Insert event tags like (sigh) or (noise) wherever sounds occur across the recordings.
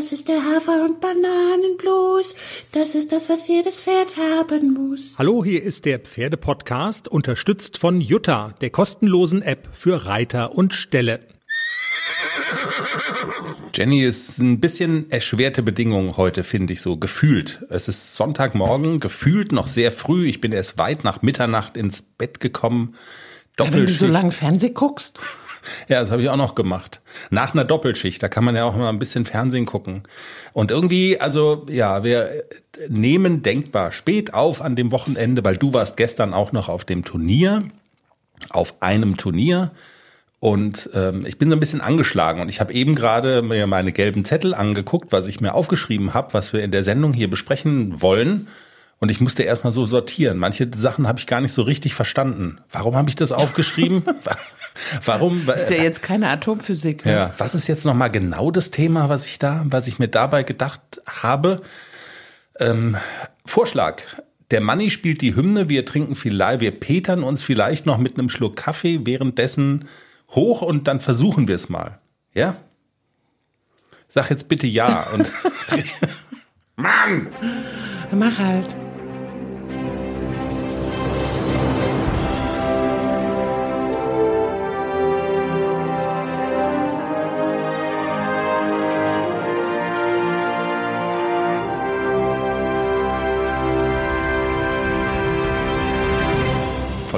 Das ist der Hafer- und Bananenblues. Das ist das, was jedes Pferd haben muss. Hallo, hier ist der Pferdepodcast, unterstützt von Jutta, der kostenlosen App für Reiter und Ställe. Jenny ist ein bisschen erschwerte Bedingungen heute, finde ich so, gefühlt. Es ist Sonntagmorgen, gefühlt noch sehr früh. Ich bin erst weit nach Mitternacht ins Bett gekommen. Ja, wenn du so lange Fernsehen guckst. Ja, das habe ich auch noch gemacht. Nach einer Doppelschicht, da kann man ja auch mal ein bisschen Fernsehen gucken. Und irgendwie, also ja, wir nehmen denkbar spät auf an dem Wochenende, weil du warst gestern auch noch auf dem Turnier, auf einem Turnier. Und ähm, ich bin so ein bisschen angeschlagen und ich habe eben gerade mir meine gelben Zettel angeguckt, was ich mir aufgeschrieben habe, was wir in der Sendung hier besprechen wollen. Und ich musste erstmal so sortieren. Manche Sachen habe ich gar nicht so richtig verstanden. Warum habe ich das aufgeschrieben? (laughs) (laughs) Warum? Das ist ja jetzt keine Atomphysik. Ne? Ja, was ist jetzt nochmal genau das Thema, was ich da, was ich mir dabei gedacht habe? Ähm, Vorschlag. Der Manni spielt die Hymne, wir trinken vielleicht, wir petern uns vielleicht noch mit einem Schluck Kaffee währenddessen hoch und dann versuchen wir es mal. Ja? Sag jetzt bitte ja und (laughs) (laughs) Mann! Mach halt.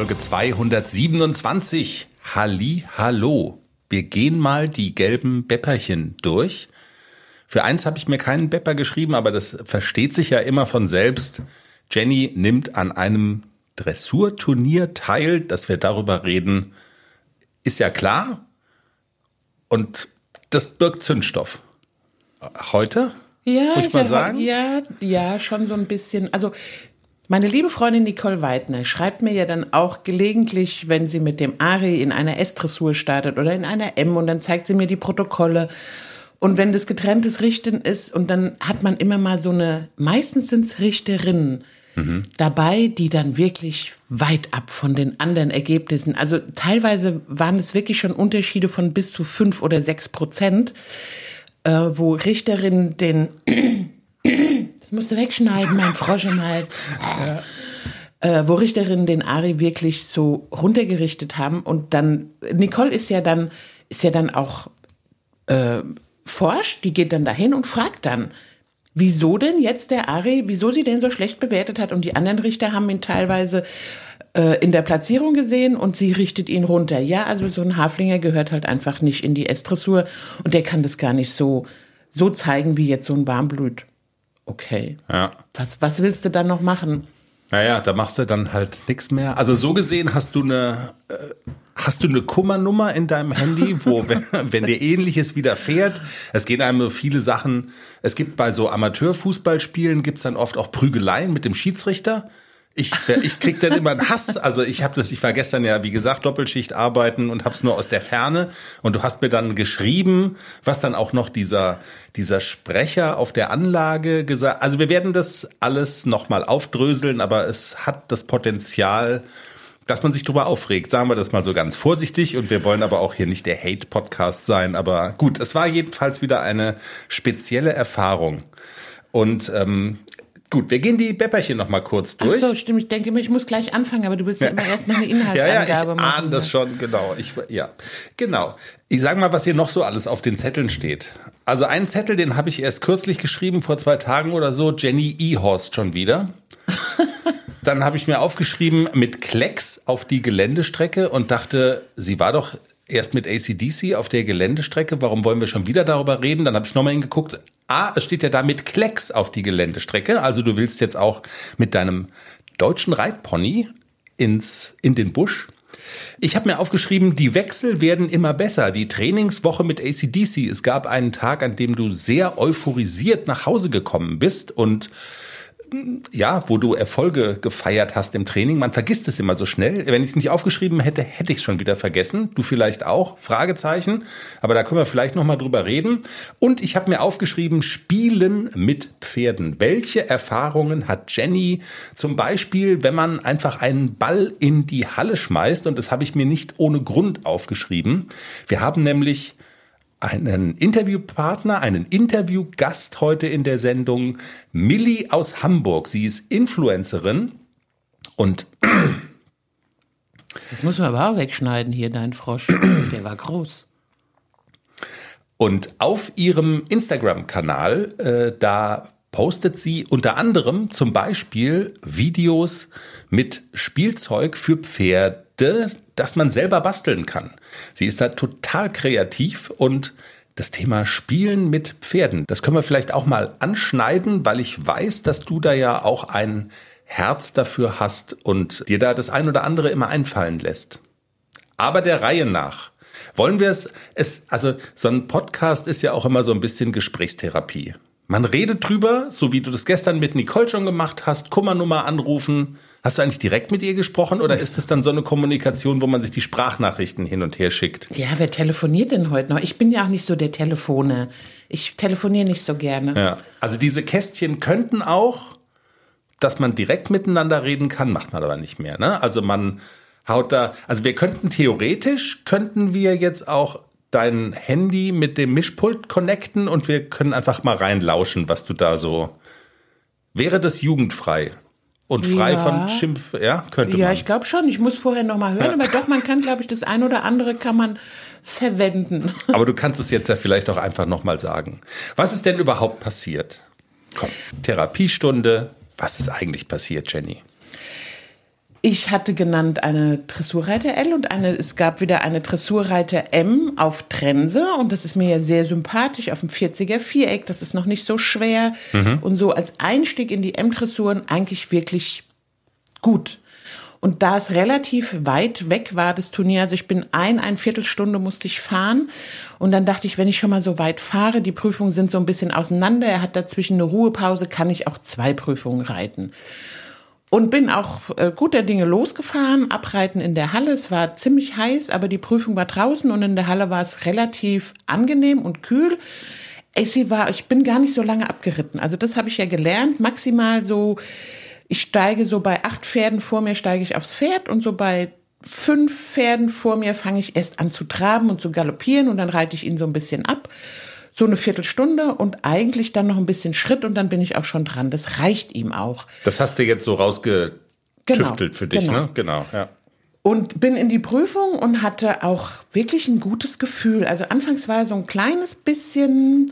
Folge 227. Halli, hallo. Wir gehen mal die gelben Bepperchen durch. Für eins habe ich mir keinen Bepper geschrieben, aber das versteht sich ja immer von selbst. Jenny nimmt an einem Dressurturnier teil, dass wir darüber reden, ist ja klar. Und das birgt Zündstoff. Heute? Ja, muss ich mal sagen? Ja, ja, schon so ein bisschen. Also meine liebe Freundin Nicole Weidner schreibt mir ja dann auch gelegentlich, wenn sie mit dem Ari in einer S-Dressur startet oder in einer M und dann zeigt sie mir die Protokolle. Und wenn das getrenntes Richten ist und dann hat man immer mal so eine, meistens sind es Richterinnen mhm. dabei, die dann wirklich weit ab von den anderen Ergebnissen, also teilweise waren es wirklich schon Unterschiede von bis zu fünf oder sechs Prozent, äh, wo Richterinnen den musst du wegschneiden, mein Frosch im Hals. Ja. Äh, wo Richterinnen den Ari wirklich so runtergerichtet haben und dann Nicole ist ja dann ist ja dann auch äh, forscht, die geht dann dahin und fragt dann, wieso denn jetzt der Ari, wieso sie den so schlecht bewertet hat und die anderen Richter haben ihn teilweise äh, in der Platzierung gesehen und sie richtet ihn runter. Ja, also so ein Haflinger gehört halt einfach nicht in die S-Dressur und der kann das gar nicht so so zeigen wie jetzt so ein Warmblut okay. Ja. Was, was willst du dann noch machen? Naja, da machst du dann halt nichts mehr. Also so gesehen hast du eine, äh, hast du eine Kummernummer in deinem Handy, wo, (laughs) wenn, wenn dir ähnliches widerfährt, es gehen einem viele Sachen, es gibt bei so Amateurfußballspielen gibt's dann oft auch Prügeleien mit dem Schiedsrichter. Ich, ich krieg dann immer einen Hass. Also ich habe das, ich war gestern ja, wie gesagt, Doppelschicht arbeiten und hab's nur aus der Ferne. Und du hast mir dann geschrieben, was dann auch noch dieser, dieser Sprecher auf der Anlage gesagt. Also wir werden das alles nochmal aufdröseln, aber es hat das Potenzial, dass man sich drüber aufregt. Sagen wir das mal so ganz vorsichtig. Und wir wollen aber auch hier nicht der Hate-Podcast sein. Aber gut, es war jedenfalls wieder eine spezielle Erfahrung. Und ähm, Gut, wir gehen die Bepperchen noch mal kurz durch. Ach so, stimmt. Ich denke, ich muss gleich anfangen, aber du willst ja, ja immer erst noch eine Inhaltsangabe (laughs) ja, ja, ich machen. ahne das ne? schon, genau. Ich, ja, genau. Ich sage mal, was hier noch so alles auf den Zetteln steht. Also einen Zettel, den habe ich erst kürzlich geschrieben, vor zwei Tagen oder so. Jenny E-Horst schon wieder. (laughs) Dann habe ich mir aufgeschrieben mit Klecks auf die Geländestrecke und dachte, sie war doch erst mit ACDC auf der Geländestrecke. Warum wollen wir schon wieder darüber reden? Dann habe ich nochmal hingeguckt. Ah, es steht ja da mit Klecks auf die Geländestrecke. Also du willst jetzt auch mit deinem deutschen Reitpony ins, in den Busch. Ich habe mir aufgeschrieben, die Wechsel werden immer besser. Die Trainingswoche mit ACDC. Es gab einen Tag, an dem du sehr euphorisiert nach Hause gekommen bist und ja, wo du Erfolge gefeiert hast im Training. Man vergisst es immer so schnell. Wenn ich es nicht aufgeschrieben hätte, hätte ich es schon wieder vergessen. Du vielleicht auch? Fragezeichen. Aber da können wir vielleicht noch mal drüber reden. Und ich habe mir aufgeschrieben, Spielen mit Pferden. Welche Erfahrungen hat Jenny zum Beispiel, wenn man einfach einen Ball in die Halle schmeißt? Und das habe ich mir nicht ohne Grund aufgeschrieben. Wir haben nämlich einen Interviewpartner, einen Interviewgast heute in der Sendung, Millie aus Hamburg. Sie ist Influencerin und das muss man aber auch wegschneiden hier, dein Frosch. Der war groß. Und auf ihrem Instagram-Kanal, äh, da postet sie unter anderem zum Beispiel Videos mit Spielzeug für Pferde, das man selber basteln kann. Sie ist da total kreativ und das Thema Spielen mit Pferden, das können wir vielleicht auch mal anschneiden, weil ich weiß, dass du da ja auch ein Herz dafür hast und dir da das ein oder andere immer einfallen lässt. Aber der Reihe nach. Wollen wir es, es, also so ein Podcast ist ja auch immer so ein bisschen Gesprächstherapie. Man redet drüber, so wie du das gestern mit Nicole schon gemacht hast, Kummernummer anrufen. Hast du eigentlich direkt mit ihr gesprochen oder ist es dann so eine Kommunikation, wo man sich die Sprachnachrichten hin und her schickt? Ja, wer telefoniert denn heute noch? Ich bin ja auch nicht so der Telefone. Ich telefoniere nicht so gerne. Ja. Also diese Kästchen könnten auch, dass man direkt miteinander reden kann, macht man aber nicht mehr. Ne? Also man haut da, also wir könnten theoretisch, könnten wir jetzt auch dein Handy mit dem Mischpult connecten und wir können einfach mal reinlauschen, was du da so. Wäre das jugendfrei? Und frei ja. von Schimpf, ja, könnte ja, man. Ja, ich glaube schon. Ich muss vorher noch mal hören, aber doch, man kann, glaube ich, das ein oder andere kann man verwenden. (laughs) Aber du kannst es jetzt ja vielleicht auch einfach noch mal sagen. Was ist denn überhaupt passiert? Komm, Therapiestunde. Was ist eigentlich passiert, Jenny? Ich hatte genannt eine Dressurreiter L und eine, es gab wieder eine Dressurreiter M auf Trense und das ist mir ja sehr sympathisch auf dem 40er Viereck, das ist noch nicht so schwer mhm. und so als Einstieg in die M-Dressuren eigentlich wirklich gut. Und da es relativ weit weg war, das Turnier, also ich bin ein, ein Viertelstunde musste ich fahren. Und dann dachte ich, wenn ich schon mal so weit fahre, die Prüfungen sind so ein bisschen auseinander, er hat dazwischen eine Ruhepause, kann ich auch zwei Prüfungen reiten. Und bin auch äh, guter Dinge losgefahren, abreiten in der Halle. Es war ziemlich heiß, aber die Prüfung war draußen und in der Halle war es relativ angenehm und kühl. Ich, war, ich bin gar nicht so lange abgeritten. Also das habe ich ja gelernt. Maximal so, ich steige so bei acht Pferden vor mir, steige ich aufs Pferd und so bei fünf Pferden vor mir fange ich erst an zu traben und zu galoppieren und dann reite ich ihn so ein bisschen ab so eine Viertelstunde und eigentlich dann noch ein bisschen Schritt und dann bin ich auch schon dran. Das reicht ihm auch. Das hast du jetzt so rausgetüftelt genau, für dich, genau. ne? Genau, ja. Und bin in die Prüfung und hatte auch wirklich ein gutes Gefühl. Also anfangs war so ein kleines bisschen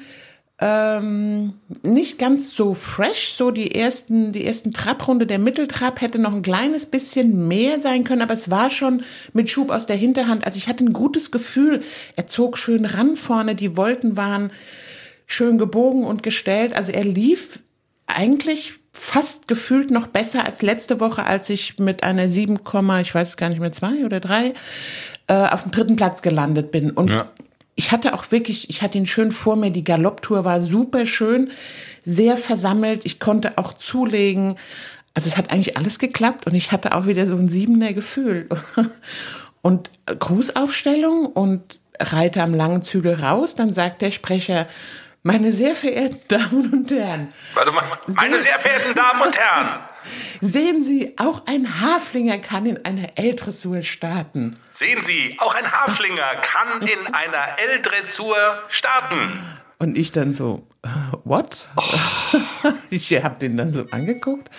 ähm, nicht ganz so fresh. So die ersten, die ersten Trabrunde, der Mitteltrab hätte noch ein kleines bisschen mehr sein können, aber es war schon mit Schub aus der Hinterhand. Also ich hatte ein gutes Gefühl. Er zog schön ran vorne, die Wolken waren schön gebogen und gestellt. Also er lief eigentlich fast gefühlt noch besser als letzte Woche, als ich mit einer 7, ich weiß gar nicht mehr, zwei oder drei, äh, auf dem dritten Platz gelandet bin. Und ja ich hatte auch wirklich, ich hatte ihn schön vor mir, die Galopptour war super schön, sehr versammelt, ich konnte auch zulegen. Also es hat eigentlich alles geklappt und ich hatte auch wieder so ein siebener Gefühl. (laughs) Und Grußaufstellung und Reiter am langen Zügel raus, dann sagt der Sprecher, meine sehr verehrten (laughs) Damen und Herren. Warte mal, meine sehr verehrten Damen und Herren. (laughs) Sehen Sie, auch ein Haflinger kann in einer L-Dressur starten. Sehen Sie, auch ein Haflinger kann in einer L-Dressur starten. Und ich dann so, uh, what? Oh. (laughs) ich habe den dann so angeguckt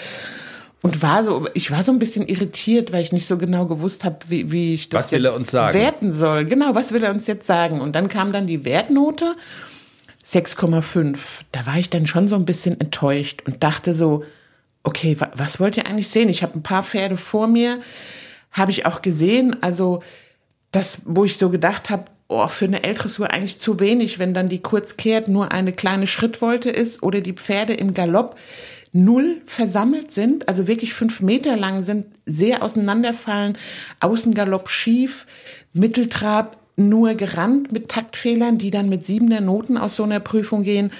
und war so, ich war so ein bisschen irritiert, weil ich nicht so genau gewusst habe, wie, wie ich das was will er uns sagen? werten soll. Genau, was will er uns jetzt sagen? Und dann kam dann die Wertnote 6,5. Da war ich dann schon so ein bisschen enttäuscht und dachte so, okay, wa was wollt ihr eigentlich sehen? Ich habe ein paar Pferde vor mir, habe ich auch gesehen. Also das, wo ich so gedacht habe, oh, für eine L-Dressur eigentlich zu wenig, wenn dann die kurz kehrt, nur eine kleine Schrittwolte ist oder die Pferde im Galopp null versammelt sind, also wirklich fünf Meter lang sind, sehr auseinanderfallen, Außengalopp schief, Mitteltrab nur gerannt mit Taktfehlern, die dann mit siebener Noten aus so einer Prüfung gehen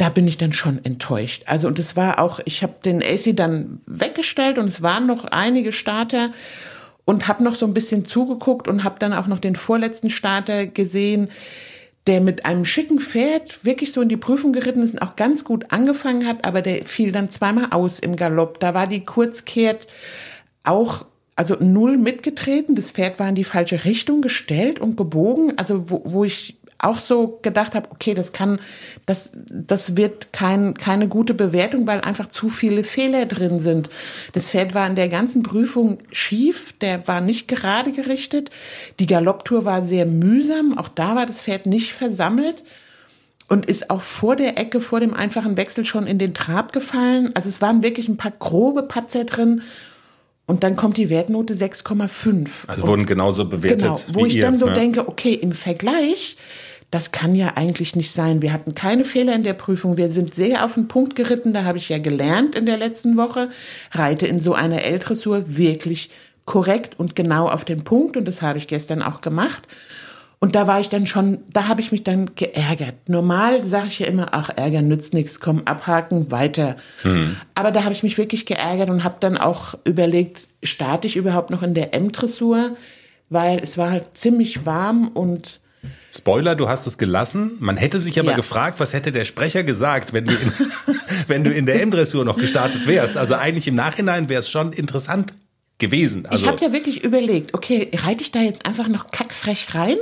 da bin ich dann schon enttäuscht. Also und es war auch, ich habe den AC dann weggestellt und es waren noch einige Starter und habe noch so ein bisschen zugeguckt und habe dann auch noch den vorletzten Starter gesehen, der mit einem schicken Pferd wirklich so in die Prüfung geritten ist und auch ganz gut angefangen hat, aber der fiel dann zweimal aus im Galopp. Da war die Kurzkehrt auch also null mitgetreten. Das Pferd war in die falsche Richtung gestellt und gebogen. Also wo, wo ich auch so gedacht habe, okay, das kann, das, das wird kein, keine gute Bewertung, weil einfach zu viele Fehler drin sind. Das Pferd war in der ganzen Prüfung schief, der war nicht gerade gerichtet. Die Galopptour war sehr mühsam, auch da war das Pferd nicht versammelt und ist auch vor der Ecke, vor dem einfachen Wechsel schon in den Trab gefallen. Also es waren wirklich ein paar grobe Patzer drin. Und dann kommt die Wertnote 6,5. Also wurden genauso bewertet. Genau, wo ich ihr, dann so ne? denke, okay, im Vergleich das kann ja eigentlich nicht sein. Wir hatten keine Fehler in der Prüfung. Wir sind sehr auf den Punkt geritten. Da habe ich ja gelernt in der letzten Woche. Reite in so einer L-Dressur wirklich korrekt und genau auf den Punkt. Und das habe ich gestern auch gemacht. Und da war ich dann schon, da habe ich mich dann geärgert. Normal sage ich ja immer, ach, Ärger nützt nichts, komm, abhaken, weiter. Mhm. Aber da habe ich mich wirklich geärgert und habe dann auch überlegt, starte ich überhaupt noch in der M-Dressur? Weil es war halt ziemlich warm und Spoiler, du hast es gelassen. Man hätte sich aber ja. gefragt, was hätte der Sprecher gesagt, wenn du in, (laughs) wenn du in der M-Dressur noch gestartet wärst. Also eigentlich im Nachhinein wäre es schon interessant gewesen. Also ich habe ja wirklich überlegt, okay, reite ich da jetzt einfach noch kackfrech rein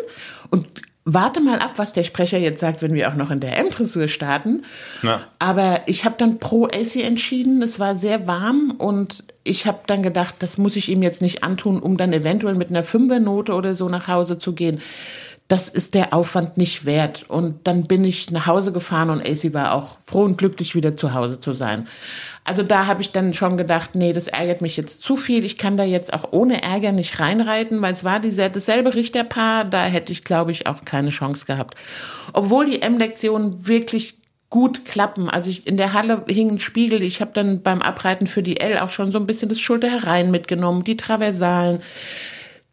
und warte mal ab, was der Sprecher jetzt sagt, wenn wir auch noch in der M-Dressur starten. Na. Aber ich habe dann pro AC entschieden. Es war sehr warm und ich habe dann gedacht, das muss ich ihm jetzt nicht antun, um dann eventuell mit einer Fünfernote oder so nach Hause zu gehen das ist der Aufwand nicht wert. Und dann bin ich nach Hause gefahren und AC war auch froh und glücklich, wieder zu Hause zu sein. Also da habe ich dann schon gedacht, nee, das ärgert mich jetzt zu viel. Ich kann da jetzt auch ohne Ärger nicht reinreiten, weil es war dieser, dasselbe Richterpaar. Da hätte ich, glaube ich, auch keine Chance gehabt. Obwohl die M-Lektionen wirklich gut klappen. Also ich, in der Halle hing ein Spiegel. Ich habe dann beim Abreiten für die L auch schon so ein bisschen das Schulter herein mitgenommen, die Traversalen.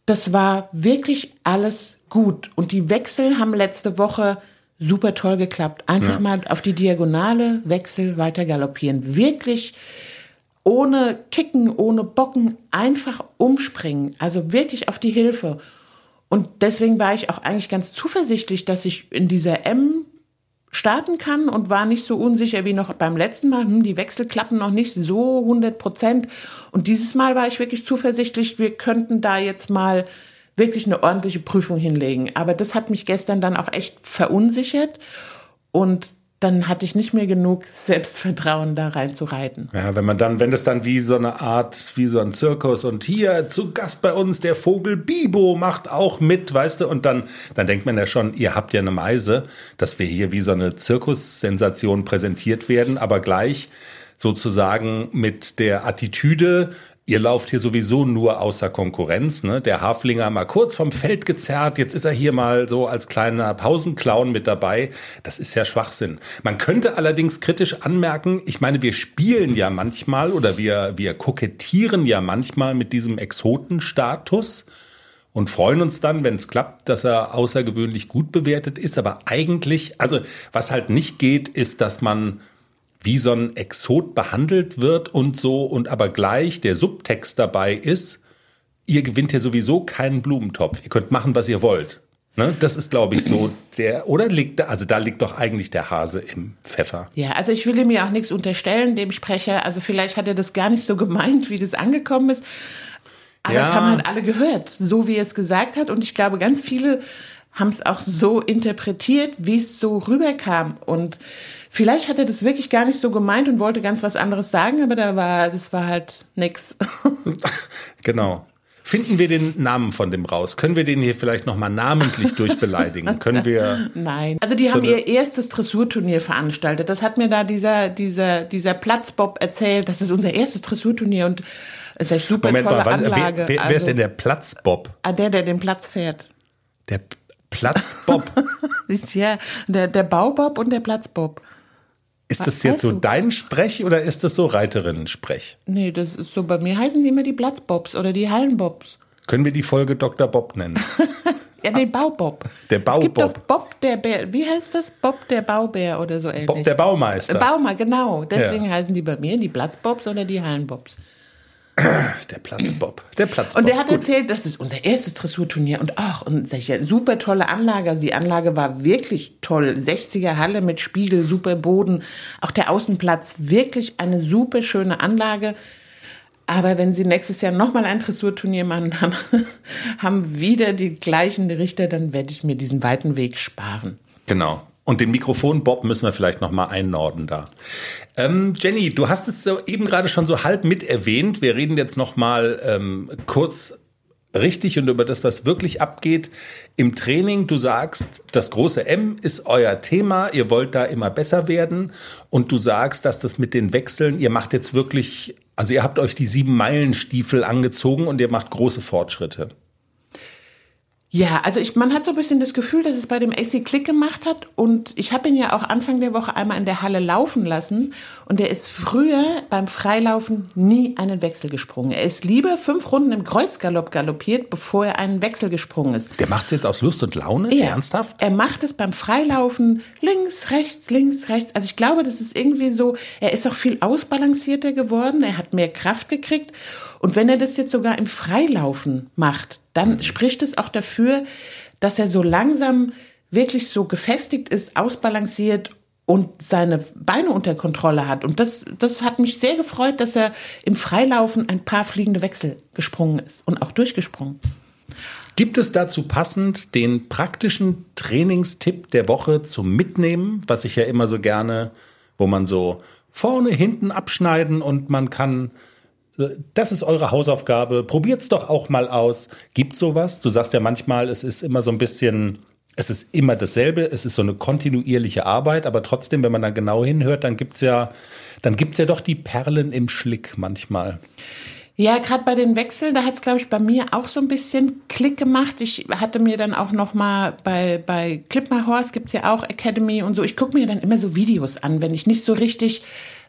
Das war wirklich alles gut. Und die Wechsel haben letzte Woche super toll geklappt. Einfach ja. mal auf die Diagonale Wechsel weiter galoppieren. Wirklich ohne Kicken, ohne Bocken, einfach umspringen. Also wirklich auf die Hilfe. Und deswegen war ich auch eigentlich ganz zuversichtlich, dass ich in dieser M starten kann und war nicht so unsicher wie noch beim letzten Mal. Hm, die Wechsel klappen noch nicht so 100 Prozent. Und dieses Mal war ich wirklich zuversichtlich, wir könnten da jetzt mal wirklich eine ordentliche Prüfung hinlegen. Aber das hat mich gestern dann auch echt verunsichert und dann hatte ich nicht mehr genug Selbstvertrauen, da reinzureiten. Ja, wenn man dann, wenn das dann wie so eine Art, wie so ein Zirkus und hier zu Gast bei uns der Vogel Bibo macht auch mit, weißt du, und dann, dann denkt man ja schon, ihr habt ja eine Meise, dass wir hier wie so eine Zirkussensation präsentiert werden, aber gleich sozusagen mit der Attitüde, Ihr lauft hier sowieso nur außer Konkurrenz. Ne? Der Haflinger mal kurz vom Feld gezerrt, jetzt ist er hier mal so als kleiner Pausenclown mit dabei. Das ist ja Schwachsinn. Man könnte allerdings kritisch anmerken, ich meine, wir spielen ja manchmal oder wir, wir kokettieren ja manchmal mit diesem Exotenstatus und freuen uns dann, wenn es klappt, dass er außergewöhnlich gut bewertet ist. Aber eigentlich, also was halt nicht geht, ist, dass man wie so ein Exot behandelt wird und so und aber gleich der Subtext dabei ist, ihr gewinnt ja sowieso keinen Blumentopf. Ihr könnt machen, was ihr wollt. Ne? Das ist, glaube ich, so der, oder liegt da, also da liegt doch eigentlich der Hase im Pfeffer. Ja, also ich will ihm ja auch nichts unterstellen, dem Sprecher. Also vielleicht hat er das gar nicht so gemeint, wie das angekommen ist. Aber ja. das haben halt alle gehört, so wie er es gesagt hat. Und ich glaube, ganz viele haben es auch so interpretiert, wie es so rüberkam. Und vielleicht hat er das wirklich gar nicht so gemeint und wollte ganz was anderes sagen, aber da war, das war halt nix. (laughs) genau. Finden wir den Namen von dem raus? Können wir den hier vielleicht nochmal namentlich durchbeleidigen? (laughs) Können wir? Nein. Also die so haben ihr erstes Dressurturnier veranstaltet. Das hat mir da dieser, dieser, dieser Platzbob erzählt. Das ist unser erstes Dressurturnier und es ist eine super Moment tolle mal, was, Anlage. Wer, wer, wer ist denn der Platzbob? Ah, der, der den Platz fährt. Der Platzbob. (laughs) ja der, der Baubob und der Platzbob. Ist das jetzt so du? dein Sprech oder ist das so Reiterinnen-Sprech? Nee, das ist so, bei mir heißen die immer die Platzbobs oder die Hallenbobs. Können wir die Folge Dr. Bob nennen? (laughs) ja, den Baubob. Der Baubob. Es gibt doch Bob der Bär. Wie heißt das? Bob der Baubär oder so ähnlich. Bob der Baumeister. Baumeister, genau. Deswegen ja. heißen die bei mir die Platzbobs oder die Hallenbobs. (clears throat) Der Platzbob. Der Platzbob. Und der hat Gut. erzählt, das ist unser erstes Dressurturnier und ach, und solche super tolle Anlage. Also die Anlage war wirklich toll. 60er Halle mit Spiegel, super Boden. Auch der Außenplatz, wirklich eine super schöne Anlage. Aber wenn sie nächstes Jahr nochmal ein Dressurturnier machen, (laughs) haben, haben wieder die gleichen Richter, dann werde ich mir diesen weiten Weg sparen. Genau. Und den Mikrofonbob müssen wir vielleicht noch mal einnorden da. Ähm, Jenny, du hast es so eben gerade schon so halb mit erwähnt. Wir reden jetzt noch mal ähm, kurz richtig und über das, was wirklich abgeht im Training. Du sagst, das große M ist euer Thema. Ihr wollt da immer besser werden. Und du sagst, dass das mit den Wechseln, ihr macht jetzt wirklich, also ihr habt euch die sieben Meilen Stiefel angezogen und ihr macht große Fortschritte. Ja, also ich, man hat so ein bisschen das Gefühl, dass es bei dem AC Klick gemacht hat. Und ich habe ihn ja auch Anfang der Woche einmal in der Halle laufen lassen. Und er ist früher beim Freilaufen nie einen Wechsel gesprungen. Er ist lieber fünf Runden im Kreuzgalopp galoppiert, bevor er einen Wechsel gesprungen ist. Der macht es jetzt aus Lust und Laune? Ja. Ernsthaft? Er macht es beim Freilaufen links, rechts, links, rechts. Also ich glaube, das ist irgendwie so, er ist auch viel ausbalancierter geworden. Er hat mehr Kraft gekriegt. Und wenn er das jetzt sogar im Freilaufen macht, dann spricht es auch dafür, dass er so langsam wirklich so gefestigt ist, ausbalanciert und seine Beine unter Kontrolle hat. Und das, das hat mich sehr gefreut, dass er im Freilaufen ein paar fliegende Wechsel gesprungen ist und auch durchgesprungen. Gibt es dazu passend den praktischen Trainingstipp der Woche zum Mitnehmen, was ich ja immer so gerne, wo man so vorne, hinten abschneiden und man kann das ist eure Hausaufgabe. Probiert's doch auch mal aus. Gibt sowas? Du sagst ja manchmal, es ist immer so ein bisschen, es ist immer dasselbe. Es ist so eine kontinuierliche Arbeit, aber trotzdem, wenn man da genau hinhört, dann gibt's ja, dann gibt's ja doch die Perlen im Schlick manchmal. Ja, gerade bei den Wechseln, da hat's glaube ich bei mir auch so ein bisschen Klick gemacht. Ich hatte mir dann auch noch mal bei bei Clip My Horse gibt's ja auch Academy und so. Ich gucke mir dann immer so Videos an, wenn ich nicht so richtig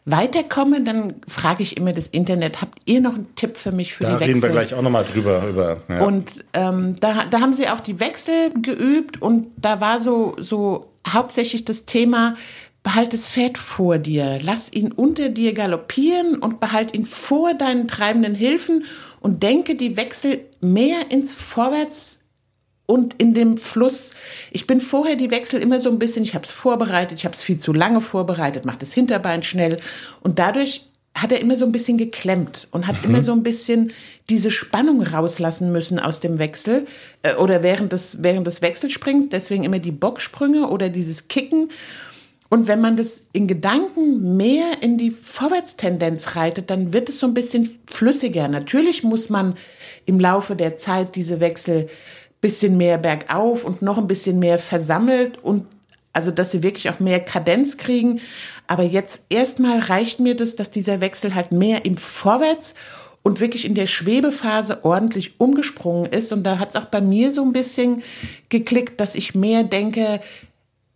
weiterkomme, dann frage ich immer das Internet, habt ihr noch einen Tipp für mich für da die Wechsel? Da reden wir gleich auch nochmal drüber. Über, ja. Und ähm, da, da haben sie auch die Wechsel geübt und da war so, so hauptsächlich das Thema, behalt das Pferd vor dir, lass ihn unter dir galoppieren und behalt ihn vor deinen treibenden Hilfen und denke die Wechsel mehr ins Vorwärts und in dem Fluss. Ich bin vorher die Wechsel immer so ein bisschen, ich habe es vorbereitet, ich habe es viel zu lange vorbereitet, mache das Hinterbein schnell und dadurch hat er immer so ein bisschen geklemmt und hat mhm. immer so ein bisschen diese Spannung rauslassen müssen aus dem Wechsel äh, oder während des, während des Wechselsprings, deswegen immer die Bocksprünge oder dieses Kicken. Und wenn man das in Gedanken mehr in die Vorwärtstendenz reitet, dann wird es so ein bisschen flüssiger. Natürlich muss man im Laufe der Zeit diese Wechsel bisschen mehr bergauf und noch ein bisschen mehr versammelt und also dass sie wirklich auch mehr Kadenz kriegen. Aber jetzt erstmal reicht mir das, dass dieser Wechsel halt mehr im Vorwärts und wirklich in der Schwebephase ordentlich umgesprungen ist. Und da hat es auch bei mir so ein bisschen geklickt, dass ich mehr denke,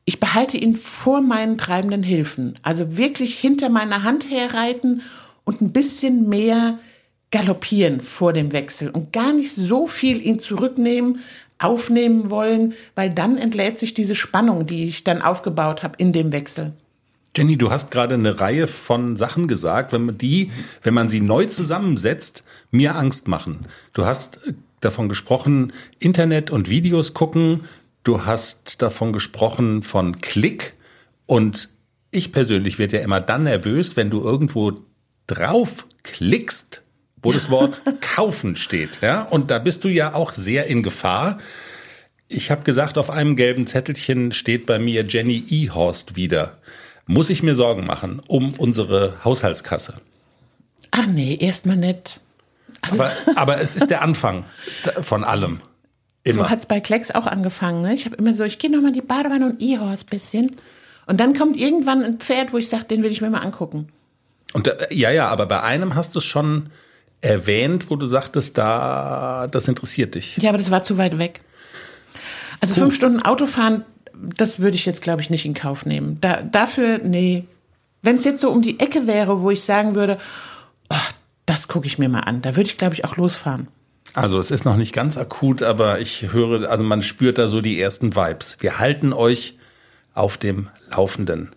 ich behalte ihn vor meinen treibenden Hilfen. Also wirklich hinter meiner Hand herreiten und ein bisschen mehr galoppieren vor dem Wechsel und gar nicht so viel ihn zurücknehmen, aufnehmen wollen, weil dann entlädt sich diese Spannung, die ich dann aufgebaut habe in dem Wechsel. Jenny, du hast gerade eine Reihe von Sachen gesagt, wenn man die, wenn man sie neu zusammensetzt, mir Angst machen. Du hast davon gesprochen, Internet und Videos gucken. Du hast davon gesprochen von Klick. Und ich persönlich werde ja immer dann nervös, wenn du irgendwo drauf klickst wo das Wort kaufen steht. Ja? Und da bist du ja auch sehr in Gefahr. Ich habe gesagt, auf einem gelben Zettelchen steht bei mir Jenny Ehorst wieder. Muss ich mir Sorgen machen um unsere Haushaltskasse? Ach nee, erstmal nicht. Also aber, aber es ist der Anfang von allem. Immer. So hat's bei Klecks auch angefangen. Ne? Ich habe immer so, ich gehe nochmal in die Badewanne und Ehorst bisschen. Und dann kommt irgendwann ein Pferd, wo ich sage, den will ich mir mal angucken. Und da, ja, ja, aber bei einem hast du es schon erwähnt, wo du sagtest, da, das interessiert dich. Ja, aber das war zu weit weg. Also Puh. fünf Stunden Autofahren, das würde ich jetzt, glaube ich, nicht in Kauf nehmen. Da, dafür, nee. Wenn es jetzt so um die Ecke wäre, wo ich sagen würde, oh, das gucke ich mir mal an, da würde ich, glaube ich, auch losfahren. Also es ist noch nicht ganz akut, aber ich höre, also man spürt da so die ersten Vibes. Wir halten euch auf dem Laufenden.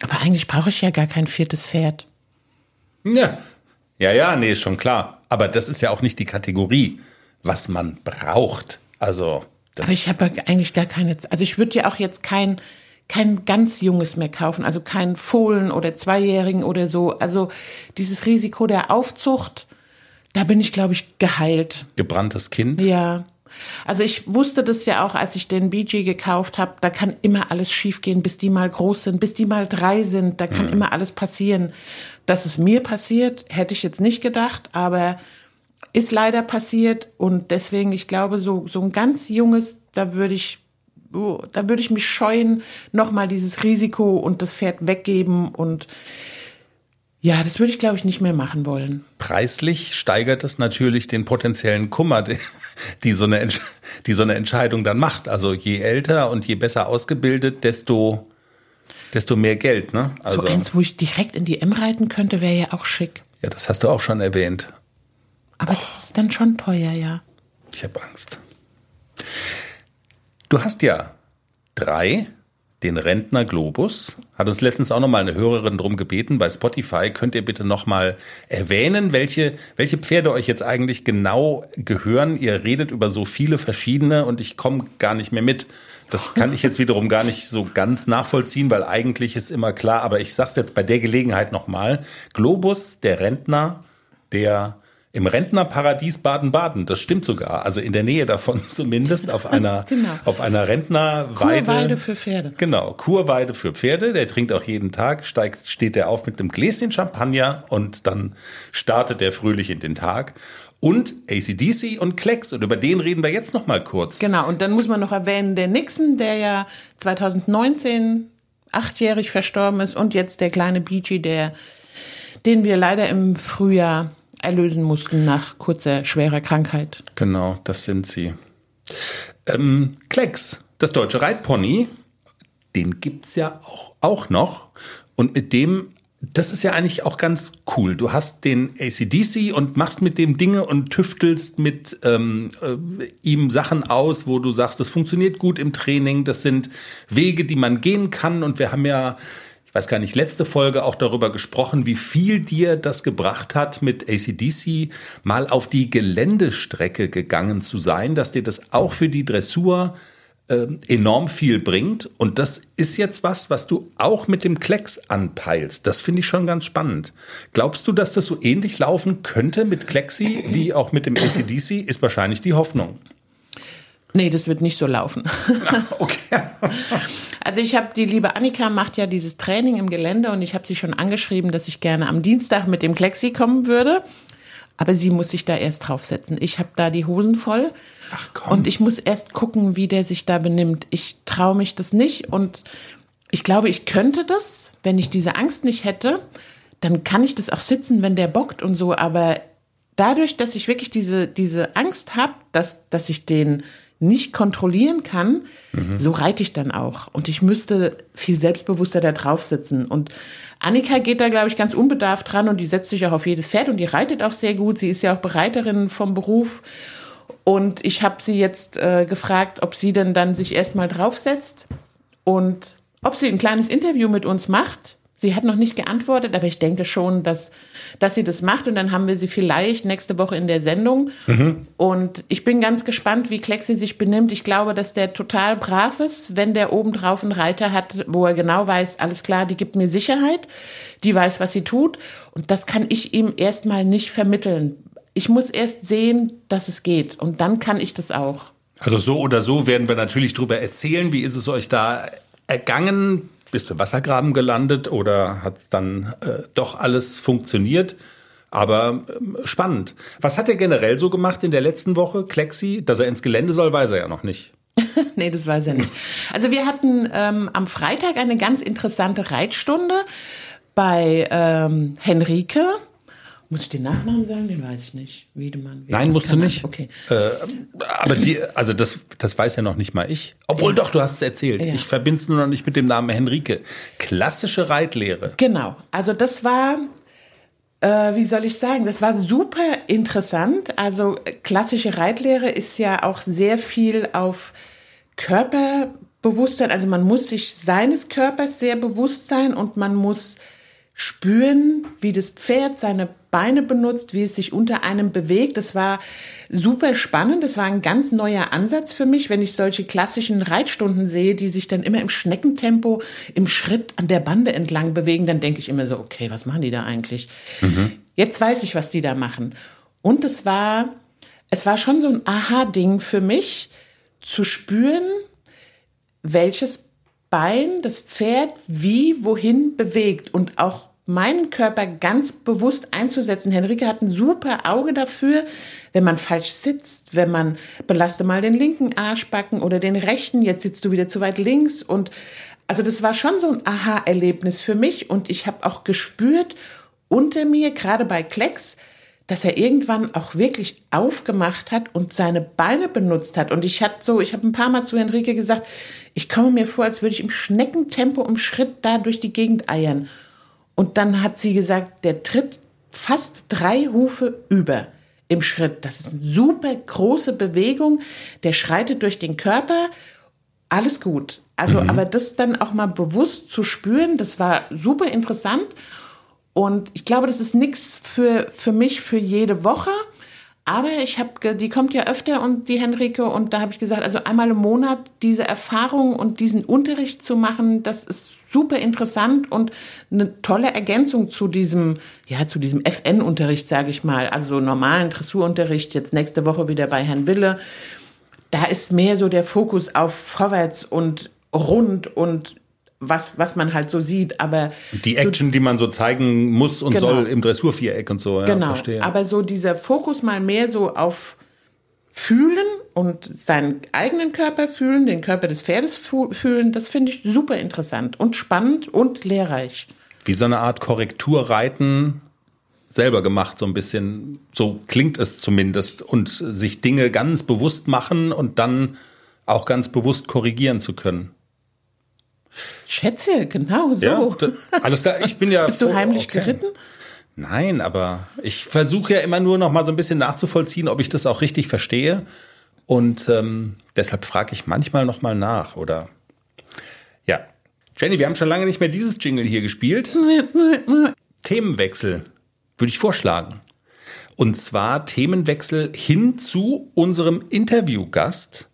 Aber eigentlich brauche ich ja gar kein viertes Pferd. Ja, ja, ja, nee, ist schon klar. Aber das ist ja auch nicht die Kategorie, was man braucht. Also. Aber ich habe eigentlich gar keine. Also ich würde ja auch jetzt kein kein ganz junges mehr kaufen, also kein Fohlen oder Zweijährigen oder so. Also dieses Risiko der Aufzucht Da bin ich, glaube ich, geheilt. Gebranntes Kind? Ja. Also ich wusste das ja auch, als ich den BG gekauft habe, da kann immer alles schiefgehen, bis die mal groß sind, bis die mal drei sind, da kann mhm. immer alles passieren. Dass es mir passiert, hätte ich jetzt nicht gedacht, aber ist leider passiert und deswegen, ich glaube, so, so ein ganz junges, da würde ich, oh, da würde ich mich scheuen, nochmal dieses Risiko und das Pferd weggeben und ja, das würde ich, glaube ich, nicht mehr machen wollen. Preislich steigert das natürlich den potenziellen Kummer, die so, eine, die so eine Entscheidung dann macht. Also je älter und je besser ausgebildet, desto, desto mehr Geld. Ne? Also, so eins, wo ich direkt in die M reiten könnte, wäre ja auch schick. Ja, das hast du auch schon erwähnt. Aber oh. das ist dann schon teuer, ja. Ich habe Angst. Du hast ja drei den Rentner Globus. Hat uns letztens auch nochmal eine Hörerin drum gebeten. Bei Spotify könnt ihr bitte nochmal erwähnen, welche, welche Pferde euch jetzt eigentlich genau gehören. Ihr redet über so viele verschiedene und ich komme gar nicht mehr mit. Das kann ich jetzt wiederum gar nicht so ganz nachvollziehen, weil eigentlich ist immer klar, aber ich sag's jetzt bei der Gelegenheit nochmal. Globus, der Rentner, der im Rentnerparadies Baden-Baden, das stimmt sogar. Also in der Nähe davon (laughs) zumindest auf einer, (laughs) genau. auf einer Rentnerweide. Kurweide für Pferde. Genau, Kurweide für Pferde. Der trinkt auch jeden Tag, steigt, steht er auf mit einem Gläschen Champagner und dann startet er fröhlich in den Tag. Und ACDC und Klecks. Und über den reden wir jetzt noch mal kurz. Genau. Und dann muss man noch erwähnen, der Nixon, der ja 2019 achtjährig verstorben ist und jetzt der kleine Beachy, der, den wir leider im Frühjahr erlösen mussten nach kurzer, schwerer Krankheit. Genau, das sind sie. Ähm, Klecks, das deutsche Reitpony, den gibt's ja auch, auch noch. Und mit dem, das ist ja eigentlich auch ganz cool. Du hast den ACDC und machst mit dem Dinge und tüftelst mit ähm, äh, ihm Sachen aus, wo du sagst, das funktioniert gut im Training. Das sind Wege, die man gehen kann. Und wir haben ja weiß gar nicht, letzte Folge auch darüber gesprochen, wie viel dir das gebracht hat, mit ACDC mal auf die Geländestrecke gegangen zu sein, dass dir das auch für die Dressur enorm viel bringt. Und das ist jetzt was, was du auch mit dem Klecks anpeilst. Das finde ich schon ganz spannend. Glaubst du, dass das so ähnlich laufen könnte mit Klexi wie auch mit dem ACDC? Ist wahrscheinlich die Hoffnung. Nee, das wird nicht so laufen. okay. (laughs) (laughs) Also ich habe die liebe Annika macht ja dieses Training im Gelände und ich habe sie schon angeschrieben, dass ich gerne am Dienstag mit dem Klexi kommen würde. Aber sie muss sich da erst draufsetzen. Ich habe da die Hosen voll. Ach komm. Und ich muss erst gucken, wie der sich da benimmt. Ich traue mich das nicht und ich glaube, ich könnte das, wenn ich diese Angst nicht hätte. Dann kann ich das auch sitzen, wenn der bockt und so. Aber dadurch, dass ich wirklich diese, diese Angst habe, dass, dass ich den nicht kontrollieren kann, mhm. so reite ich dann auch. Und ich müsste viel selbstbewusster da drauf sitzen. Und Annika geht da, glaube ich, ganz unbedarft dran und die setzt sich auch auf jedes Pferd und die reitet auch sehr gut. Sie ist ja auch Bereiterin vom Beruf. Und ich habe sie jetzt äh, gefragt, ob sie denn dann sich erstmal draufsetzt und ob sie ein kleines Interview mit uns macht Sie hat noch nicht geantwortet, aber ich denke schon, dass, dass sie das macht. Und dann haben wir sie vielleicht nächste Woche in der Sendung. Mhm. Und ich bin ganz gespannt, wie Klexi sich benimmt. Ich glaube, dass der total brav ist, wenn der obendrauf einen Reiter hat, wo er genau weiß, alles klar, die gibt mir Sicherheit, die weiß, was sie tut. Und das kann ich ihm erstmal nicht vermitteln. Ich muss erst sehen, dass es geht. Und dann kann ich das auch. Also so oder so werden wir natürlich darüber erzählen. Wie ist es euch da ergangen? bist du Wassergraben gelandet oder hat dann äh, doch alles funktioniert? Aber äh, spannend. Was hat er generell so gemacht in der letzten Woche, Klexi? Dass er ins Gelände soll, weiß er ja noch nicht. (laughs) nee, das weiß er nicht. Also wir hatten ähm, am Freitag eine ganz interessante Reitstunde bei ähm, Henrike. Muss ich den Nachnamen sagen? Den weiß ich nicht. Wiedemann. Wiedemann Nein, musst du nicht. Okay. Äh, aber die, also das, das weiß ja noch nicht mal ich. Obwohl ja. doch, du hast es erzählt. Ja. Ich verbinde es nur noch nicht mit dem Namen Henrike. Klassische Reitlehre. Genau. Also das war, äh, wie soll ich sagen, das war super interessant. Also klassische Reitlehre ist ja auch sehr viel auf Körperbewusstsein. Also man muss sich seines Körpers sehr bewusst sein und man muss spüren, wie das Pferd seine Beine benutzt, wie es sich unter einem bewegt. Das war super spannend. Das war ein ganz neuer Ansatz für mich, wenn ich solche klassischen Reitstunden sehe, die sich dann immer im Schneckentempo im Schritt an der Bande entlang bewegen. Dann denke ich immer so, okay, was machen die da eigentlich? Mhm. Jetzt weiß ich, was die da machen. Und es war, es war schon so ein Aha-Ding für mich, zu spüren, welches Bein das Pferd wie wohin bewegt und auch meinen Körper ganz bewusst einzusetzen. Henrike hat ein super Auge dafür, wenn man falsch sitzt, wenn man belaste mal den linken Arschbacken oder den rechten, jetzt sitzt du wieder zu weit links und also das war schon so ein Aha-Erlebnis für mich und ich habe auch gespürt unter mir, gerade bei Klecks, dass er irgendwann auch wirklich aufgemacht hat und seine Beine benutzt hat. Und ich hatte so, ich habe ein paar Mal zu Henrike gesagt, ich komme mir vor, als würde ich im Schneckentempo im Schritt da durch die Gegend eiern. Und dann hat sie gesagt, der tritt fast drei Hufe über im Schritt. Das ist eine super große Bewegung. Der schreitet durch den Körper. Alles gut. Also, mhm. aber das dann auch mal bewusst zu spüren, das war super interessant. Und ich glaube, das ist nichts für, für mich für jede Woche. Aber ich habe, die kommt ja öfter und die Henrike und da habe ich gesagt, also einmal im Monat diese Erfahrung und diesen Unterricht zu machen, das ist super interessant und eine tolle Ergänzung zu diesem, ja, zu diesem FN-Unterricht, sage ich mal, also so normalen Dressurunterricht. Jetzt nächste Woche wieder bei Herrn Wille. Da ist mehr so der Fokus auf vorwärts und rund und was, was man halt so sieht, aber. Die Action, so, die man so zeigen muss und genau. soll im Dressurviereck und so, ja, genau. verstehe. Aber so dieser Fokus mal mehr so auf Fühlen und seinen eigenen Körper fühlen, den Körper des Pferdes fühlen, das finde ich super interessant und spannend und lehrreich. Wie so eine Art Korrekturreiten selber gemacht, so ein bisschen, so klingt es zumindest, und sich Dinge ganz bewusst machen und dann auch ganz bewusst korrigieren zu können. Schätze, genau so. Ja, alles klar, ich bin ja. Bist du heimlich okay. geritten? Nein, aber ich versuche ja immer nur noch mal so ein bisschen nachzuvollziehen, ob ich das auch richtig verstehe. Und ähm, deshalb frage ich manchmal noch mal nach. Oder ja, Jenny, wir haben schon lange nicht mehr dieses Jingle hier gespielt. (laughs) Themenwechsel würde ich vorschlagen. Und zwar Themenwechsel hin zu unserem Interviewgast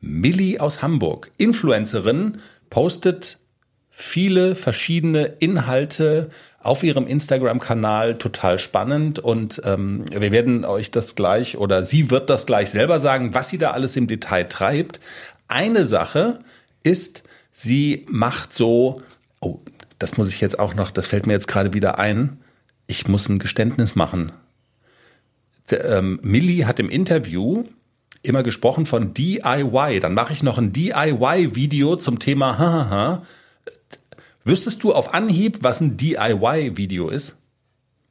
Millie aus Hamburg, Influencerin, postet viele verschiedene Inhalte auf ihrem Instagram-Kanal, total spannend. Und ähm, wir werden euch das gleich oder sie wird das gleich selber sagen, was sie da alles im Detail treibt. Eine Sache ist, sie macht so, oh, das muss ich jetzt auch noch, das fällt mir jetzt gerade wieder ein. Ich muss ein Geständnis machen. Der, ähm, Millie hat im Interview immer gesprochen von DIY. Dann mache ich noch ein DIY-Video zum Thema hahaha. Wüsstest du auf Anhieb, was ein DIY-Video ist?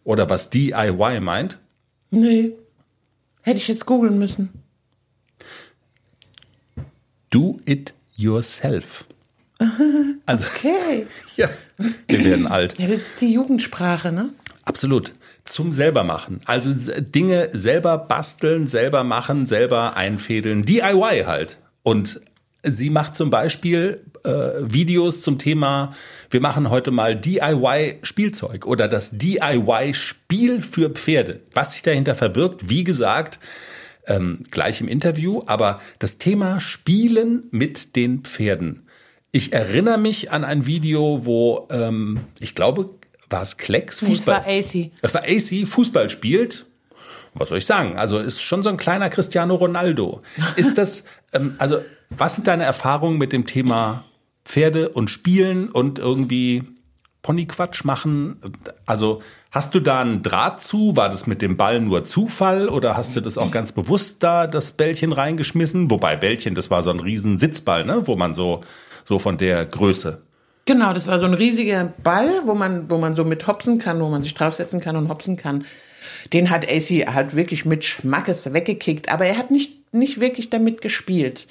Oder was DIY meint? Nee. Hätte ich jetzt googeln müssen. Do it yourself. (laughs) Also, okay. (laughs) ja, wir werden alt. Ja, das ist die Jugendsprache, ne? Absolut zum selber machen. Also Dinge selber basteln, selber machen, selber einfädeln. DIY halt. Und sie macht zum Beispiel äh, Videos zum Thema, wir machen heute mal DIY Spielzeug oder das DIY Spiel für Pferde. Was sich dahinter verbirgt, wie gesagt, ähm, gleich im Interview, aber das Thema Spielen mit den Pferden. Ich erinnere mich an ein Video, wo ähm, ich glaube, war es Klecks Fußball? Nee, es war AC. Es war AC, Fußball spielt. Was soll ich sagen? Also ist schon so ein kleiner Cristiano Ronaldo. (laughs) Ist das, ähm, also was sind deine Erfahrungen mit dem Thema Pferde und Spielen und irgendwie Ponyquatsch machen? Also hast du da einen Draht zu? War das mit dem Ball nur Zufall oder hast du das auch ganz bewusst da das Bällchen reingeschmissen? Wobei Bällchen, das war so ein riesen Sitzball, ne? Wo man so, so von der Größe. Genau, das war so ein riesiger Ball, wo man, wo man so mit hopsen kann, wo man sich draufsetzen kann und hopsen kann. Den hat AC halt wirklich mit Schmackes weggekickt, aber er hat nicht, nicht wirklich damit gespielt.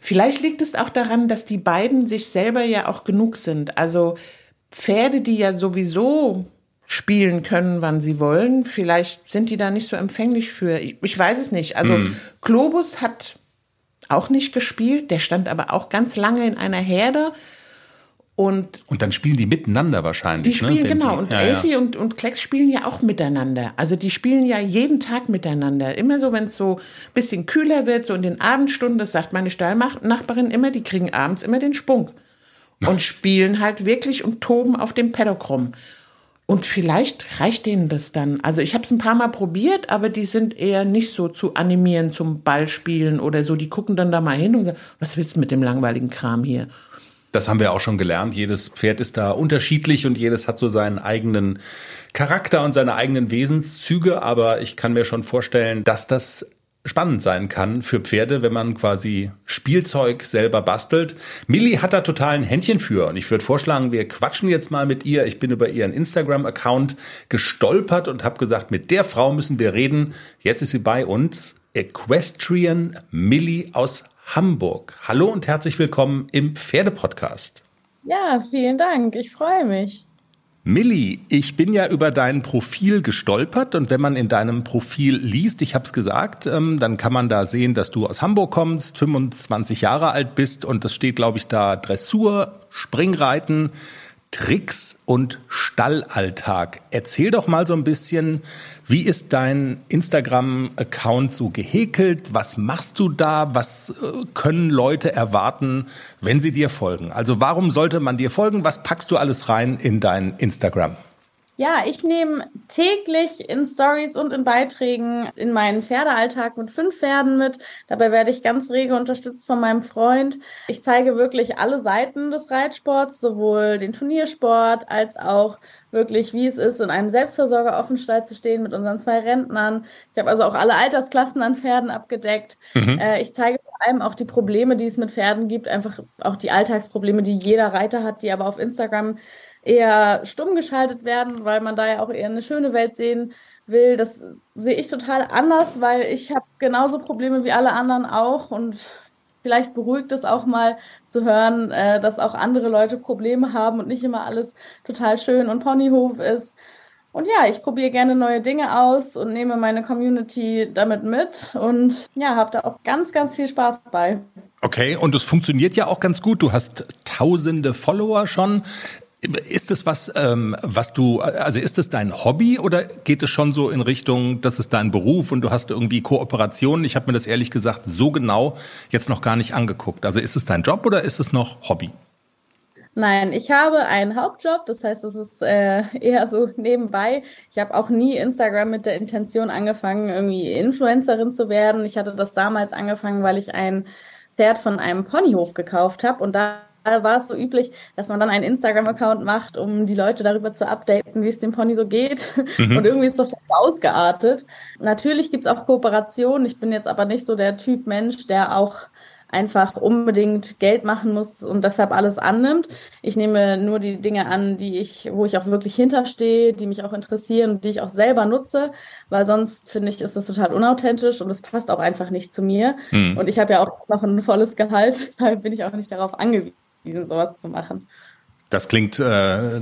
Vielleicht liegt es auch daran, dass die beiden sich selber ja auch genug sind. Also Pferde, die ja sowieso spielen können, wann sie wollen, vielleicht sind die da nicht so empfänglich für. Ich, ich weiß es nicht. Also mm. Globus hat auch nicht gespielt, der stand aber auch ganz lange in einer Herde und, und dann spielen die miteinander wahrscheinlich. Die ne? spielen, ne? genau. Und ja, AC ja. und, und Klecks spielen ja auch miteinander. Also die spielen ja jeden Tag miteinander. Immer so, wenn es so ein bisschen kühler wird, so in den Abendstunden, das sagt meine Stallnachbarin immer, die kriegen abends immer den Sprung. Und (laughs) spielen halt wirklich und toben auf dem Paddock rum. Und vielleicht reicht denen das dann. Also ich habe es ein paar Mal probiert, aber die sind eher nicht so zu animieren zum Ballspielen oder so. Die gucken dann da mal hin und sagen, was willst du mit dem langweiligen Kram hier? Das haben wir auch schon gelernt. Jedes Pferd ist da unterschiedlich und jedes hat so seinen eigenen Charakter und seine eigenen Wesenszüge. Aber ich kann mir schon vorstellen, dass das spannend sein kann für Pferde, wenn man quasi Spielzeug selber bastelt. Millie hat da total ein Händchen für und ich würde vorschlagen, wir quatschen jetzt mal mit ihr. Ich bin über ihren Instagram-Account gestolpert und habe gesagt, mit der Frau müssen wir reden. Jetzt ist sie bei uns, Equestrian Millie aus Hamburg. Hallo und herzlich willkommen im Pferdepodcast. Ja, vielen Dank. Ich freue mich. Milli, ich bin ja über dein Profil gestolpert und wenn man in deinem Profil liest, ich habe es gesagt, ähm, dann kann man da sehen, dass du aus Hamburg kommst, 25 Jahre alt bist und das steht, glaube ich, da Dressur, Springreiten, Tricks und Stallalltag. Erzähl doch mal so ein bisschen, wie ist dein Instagram-Account so gehäkelt? Was machst du da? Was äh, können Leute erwarten, wenn sie dir folgen? Also warum sollte man dir folgen? Was packst du alles rein in dein Instagram? Ja, ich nehme täglich in Stories und in Beiträgen in meinen Pferdealltag mit fünf Pferden mit. Dabei werde ich ganz rege unterstützt von meinem Freund. Ich zeige wirklich alle Seiten des Reitsports, sowohl den Turniersport als auch wirklich, wie es ist, in einem Selbstversorger-Offenstall zu stehen mit unseren zwei Rentnern. Ich habe also auch alle Altersklassen an Pferden abgedeckt. Mhm. Äh, ich zeige vor allem auch die Probleme, die es mit Pferden gibt, einfach auch die Alltagsprobleme, die jeder Reiter hat, die aber auf Instagram eher stumm geschaltet werden, weil man da ja auch eher eine schöne Welt sehen will. Das sehe ich total anders, weil ich habe genauso Probleme wie alle anderen auch und vielleicht beruhigt es auch mal zu hören, äh, dass auch andere Leute Probleme haben und nicht immer alles total schön und Ponyhof ist. Und ja, ich probiere gerne neue Dinge aus und nehme meine Community damit mit und ja, habe da auch ganz, ganz viel Spaß bei. Okay, und es funktioniert ja auch ganz gut. Du hast tausende Follower schon. Ist es was, ähm, was du, also ist es dein Hobby oder geht es schon so in Richtung, das ist dein Beruf und du hast irgendwie Kooperationen? Ich habe mir das ehrlich gesagt so genau jetzt noch gar nicht angeguckt. Also ist es dein Job oder ist es noch Hobby? Nein, ich habe einen Hauptjob, das heißt, es ist äh, eher so nebenbei. Ich habe auch nie Instagram mit der Intention angefangen, irgendwie Influencerin zu werden. Ich hatte das damals angefangen, weil ich ein Pferd von einem Ponyhof gekauft habe und da war es so üblich, dass man dann einen Instagram-Account macht, um die Leute darüber zu updaten, wie es dem Pony so geht. Mhm. Und irgendwie ist das ausgeartet. Natürlich gibt es auch Kooperationen. Ich bin jetzt aber nicht so der Typ Mensch, der auch einfach unbedingt Geld machen muss und deshalb alles annimmt. Ich nehme nur die Dinge an, die ich, wo ich auch wirklich hinterstehe, die mich auch interessieren und die ich auch selber nutze, weil sonst finde ich, ist das total unauthentisch und es passt auch einfach nicht zu mir. Mhm. Und ich habe ja auch noch ein volles Gehalt, (laughs) deshalb bin ich auch nicht darauf angewiesen sowas zu machen. Das klingt äh,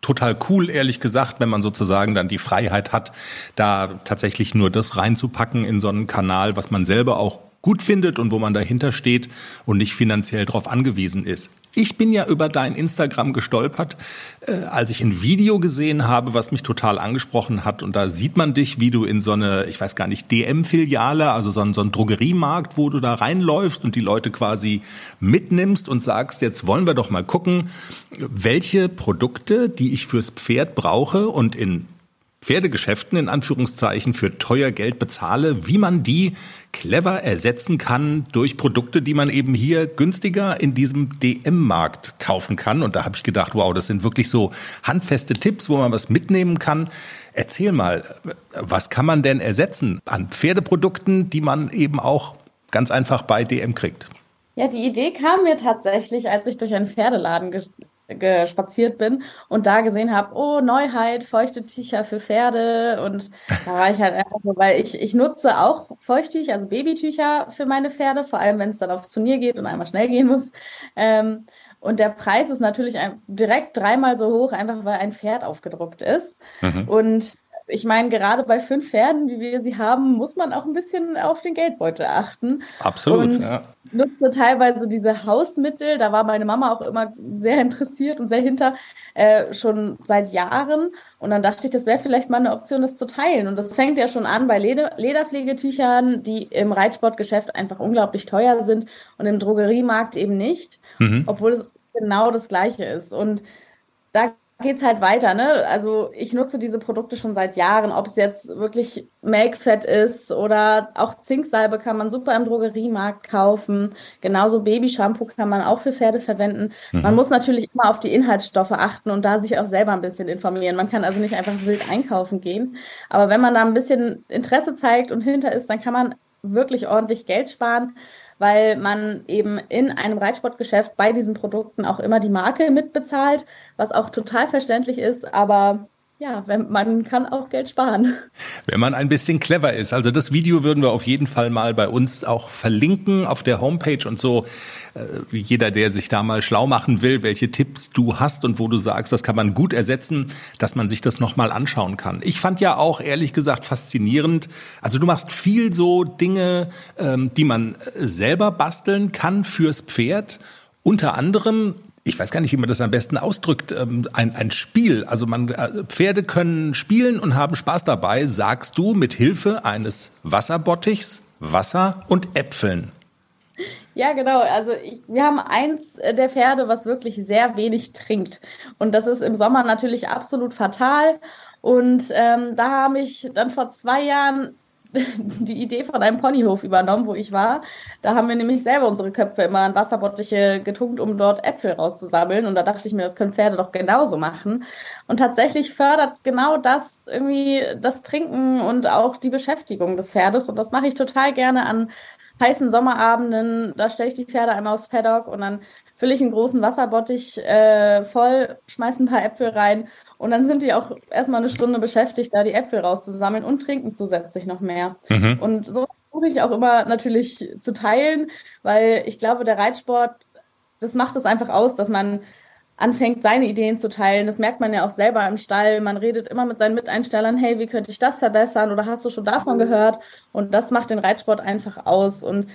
total cool, ehrlich gesagt, wenn man sozusagen dann die Freiheit hat, da tatsächlich nur das reinzupacken in so einen Kanal, was man selber auch gut findet und wo man dahinter steht und nicht finanziell darauf angewiesen ist. Ich bin ja über dein Instagram gestolpert, äh, als ich ein Video gesehen habe, was mich total angesprochen hat. Und da sieht man dich, wie du in so eine, ich weiß gar nicht, DM-Filiale, also so ein, so ein Drogeriemarkt, wo du da reinläufst und die Leute quasi mitnimmst und sagst, jetzt wollen wir doch mal gucken, welche Produkte, die ich fürs Pferd brauche und in Pferdegeschäften in Anführungszeichen für teuer Geld bezahle, wie man die clever ersetzen kann durch Produkte, die man eben hier günstiger in diesem DM-Markt kaufen kann. Und da habe ich gedacht, wow, das sind wirklich so handfeste Tipps, wo man was mitnehmen kann. Erzähl mal, was kann man denn ersetzen an Pferdeprodukten, die man eben auch ganz einfach bei DM kriegt? Ja, die Idee kam mir tatsächlich, als ich durch einen Pferdeladen gespaziert bin und da gesehen habe, oh, Neuheit, feuchte Tücher für Pferde. Und da war ich halt einfach so, weil ich, ich nutze auch Feuchttücher, also Babytücher für meine Pferde, vor allem wenn es dann aufs Turnier geht und einmal schnell gehen muss. Ähm, und der Preis ist natürlich direkt dreimal so hoch, einfach weil ein Pferd aufgedruckt ist. Mhm. Und ich meine, gerade bei fünf Pferden, wie wir sie haben, muss man auch ein bisschen auf den Geldbeutel achten. Absolut. Und ja. nutze teilweise diese Hausmittel. Da war meine Mama auch immer sehr interessiert und sehr hinter, äh, schon seit Jahren. Und dann dachte ich, das wäre vielleicht mal eine Option, das zu teilen. Und das fängt ja schon an bei Leder Lederpflegetüchern, die im Reitsportgeschäft einfach unglaublich teuer sind und im Drogeriemarkt eben nicht, mhm. obwohl es genau das Gleiche ist. Und da geht's halt weiter, ne? Also ich nutze diese Produkte schon seit Jahren, ob es jetzt wirklich Make-Fett ist oder auch Zinksalbe kann man super im Drogeriemarkt kaufen. Genauso Babyshampoo kann man auch für Pferde verwenden. Mhm. Man muss natürlich immer auf die Inhaltsstoffe achten und da sich auch selber ein bisschen informieren. Man kann also nicht einfach wild einkaufen gehen. Aber wenn man da ein bisschen Interesse zeigt und hinter ist, dann kann man wirklich ordentlich Geld sparen weil man eben in einem Reitsportgeschäft bei diesen Produkten auch immer die Marke mitbezahlt, was auch total verständlich ist, aber ja, wenn, man kann auch Geld sparen. Wenn man ein bisschen clever ist. Also das Video würden wir auf jeden Fall mal bei uns auch verlinken auf der Homepage und so. Äh, wie jeder, der sich da mal schlau machen will, welche Tipps du hast und wo du sagst, das kann man gut ersetzen, dass man sich das nochmal anschauen kann. Ich fand ja auch ehrlich gesagt faszinierend. Also du machst viel so Dinge, ähm, die man selber basteln kann fürs Pferd. Unter anderem ich weiß gar nicht, wie man das am besten ausdrückt, ähm, ein, ein Spiel. Also man, äh, Pferde können spielen und haben Spaß dabei, sagst du, mit Hilfe eines Wasserbottichs, Wasser und Äpfeln. Ja, genau. Also ich, wir haben eins der Pferde, was wirklich sehr wenig trinkt. Und das ist im Sommer natürlich absolut fatal. Und ähm, da habe ich dann vor zwei Jahren (laughs) die Idee von einem Ponyhof übernommen, wo ich war. Da haben wir nämlich selber unsere Köpfe immer an Wasserbottiche getunkt, um dort Äpfel rauszusammeln. Und da dachte ich mir, das können Pferde doch genauso machen. Und tatsächlich fördert genau das irgendwie das Trinken und auch die Beschäftigung des Pferdes. Und das mache ich total gerne an heißen Sommerabenden. Da stelle ich die Pferde einmal aufs Paddock und dann fülle ich einen großen Wasserbottich äh, voll, schmeiße ein paar Äpfel rein und dann sind die auch erstmal eine Stunde beschäftigt, da die Äpfel rauszusammeln und trinken zusätzlich noch mehr. Mhm. Und so versuche ich auch immer natürlich zu teilen, weil ich glaube, der Reitsport, das macht es einfach aus, dass man anfängt, seine Ideen zu teilen. Das merkt man ja auch selber im Stall. Man redet immer mit seinen Miteinstellern, hey, wie könnte ich das verbessern oder hast du schon davon gehört? Und das macht den Reitsport einfach aus. Und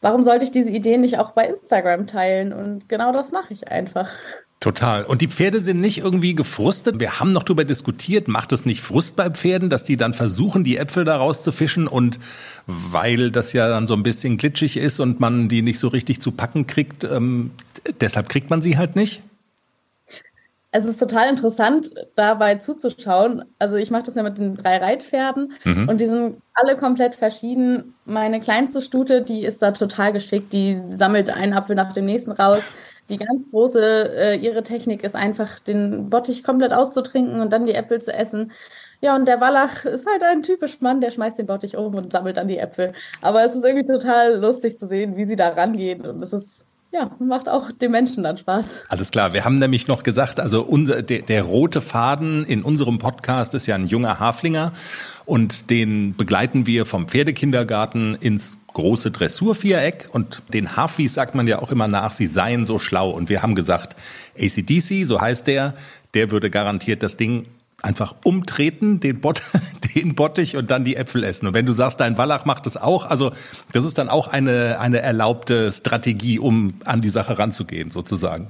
warum sollte ich diese Ideen nicht auch bei Instagram teilen? Und genau das mache ich einfach. Total. Und die Pferde sind nicht irgendwie gefrustet. Wir haben noch darüber diskutiert, macht es nicht Frust bei Pferden, dass die dann versuchen, die Äpfel da rauszufischen und weil das ja dann so ein bisschen glitschig ist und man die nicht so richtig zu packen kriegt, ähm, deshalb kriegt man sie halt nicht? Es ist total interessant, dabei zuzuschauen. Also ich mache das ja mit den drei Reitpferden mhm. und die sind alle komplett verschieden. Meine kleinste Stute, die ist da total geschickt. Die sammelt einen Apfel nach dem nächsten raus die ganz große, äh, ihre Technik ist einfach, den Bottich komplett auszutrinken und dann die Äpfel zu essen. Ja, und der Wallach ist halt ein typisch Mann, der schmeißt den Bottich um und sammelt dann die Äpfel. Aber es ist irgendwie total lustig zu sehen, wie sie da rangehen. Und es ist ja, macht auch dem Menschen dann Spaß. Alles klar. Wir haben nämlich noch gesagt, also unser, der, der rote Faden in unserem Podcast ist ja ein junger Haflinger und den begleiten wir vom Pferdekindergarten ins große Dressurviereck und den Hafis sagt man ja auch immer nach, sie seien so schlau. Und wir haben gesagt, ACDC, so heißt der, der würde garantiert das Ding einfach umtreten, den, Bot, (laughs) den Bottich und dann die Äpfel essen. Und wenn du sagst, dein Wallach macht das auch, also das ist dann auch eine, eine erlaubte Strategie, um an die Sache ranzugehen, sozusagen.